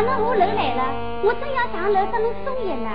哪能下楼来了？我正要上楼等侬送药呢。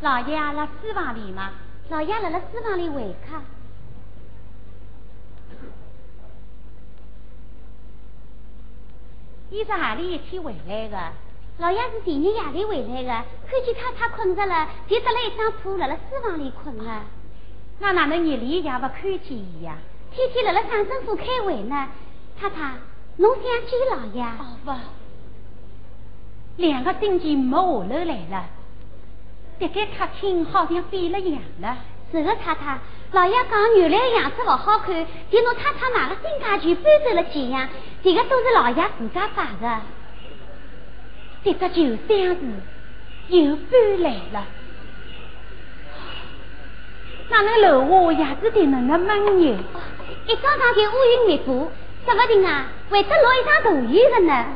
老爷辣书房里吗？老爷辣辣书房里会客。伊是何里一天回来的？老爷是前日夜里回来的，看见太太困着了，就得了一张铺辣辣书房里困了。那哪能日里也不看见伊呀？天天辣辣省政府开会呢。太太，侬想见老爷？哦不，两个星期没下楼来了，这间客厅好像变了样了。是的，太太，老爷讲原来的样子不好看，就侬太太买了新家具搬走了几样，这个都是老爷自家摆的。这只旧箱子又搬来了，哪能楼下也是得能个闷热？一早上就乌云密布，说不定啊会得落一场大雨的呢。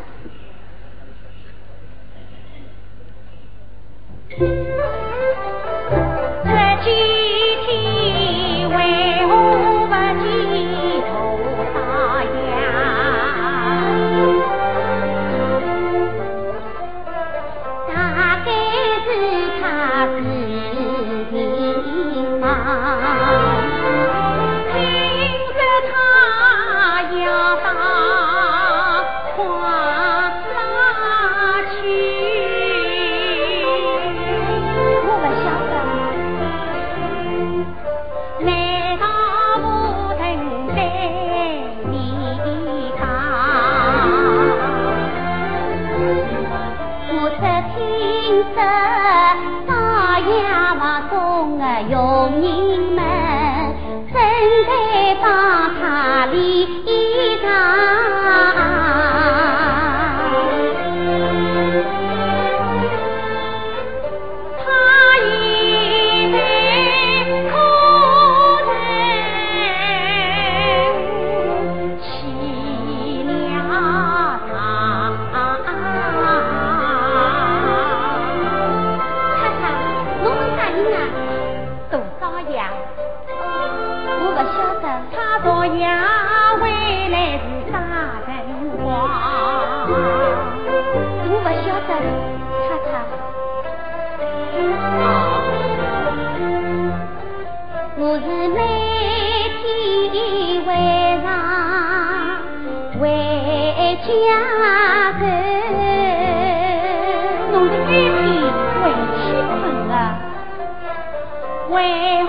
听说朝阳房中的佣他昨夜回来是啥人光？我不晓得，太太。我是每天晚上回家头。侬是每天回去困的，为何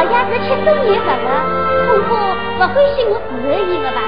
老爷子吃中年饭了，恐怕不欢喜我服候伊的吧？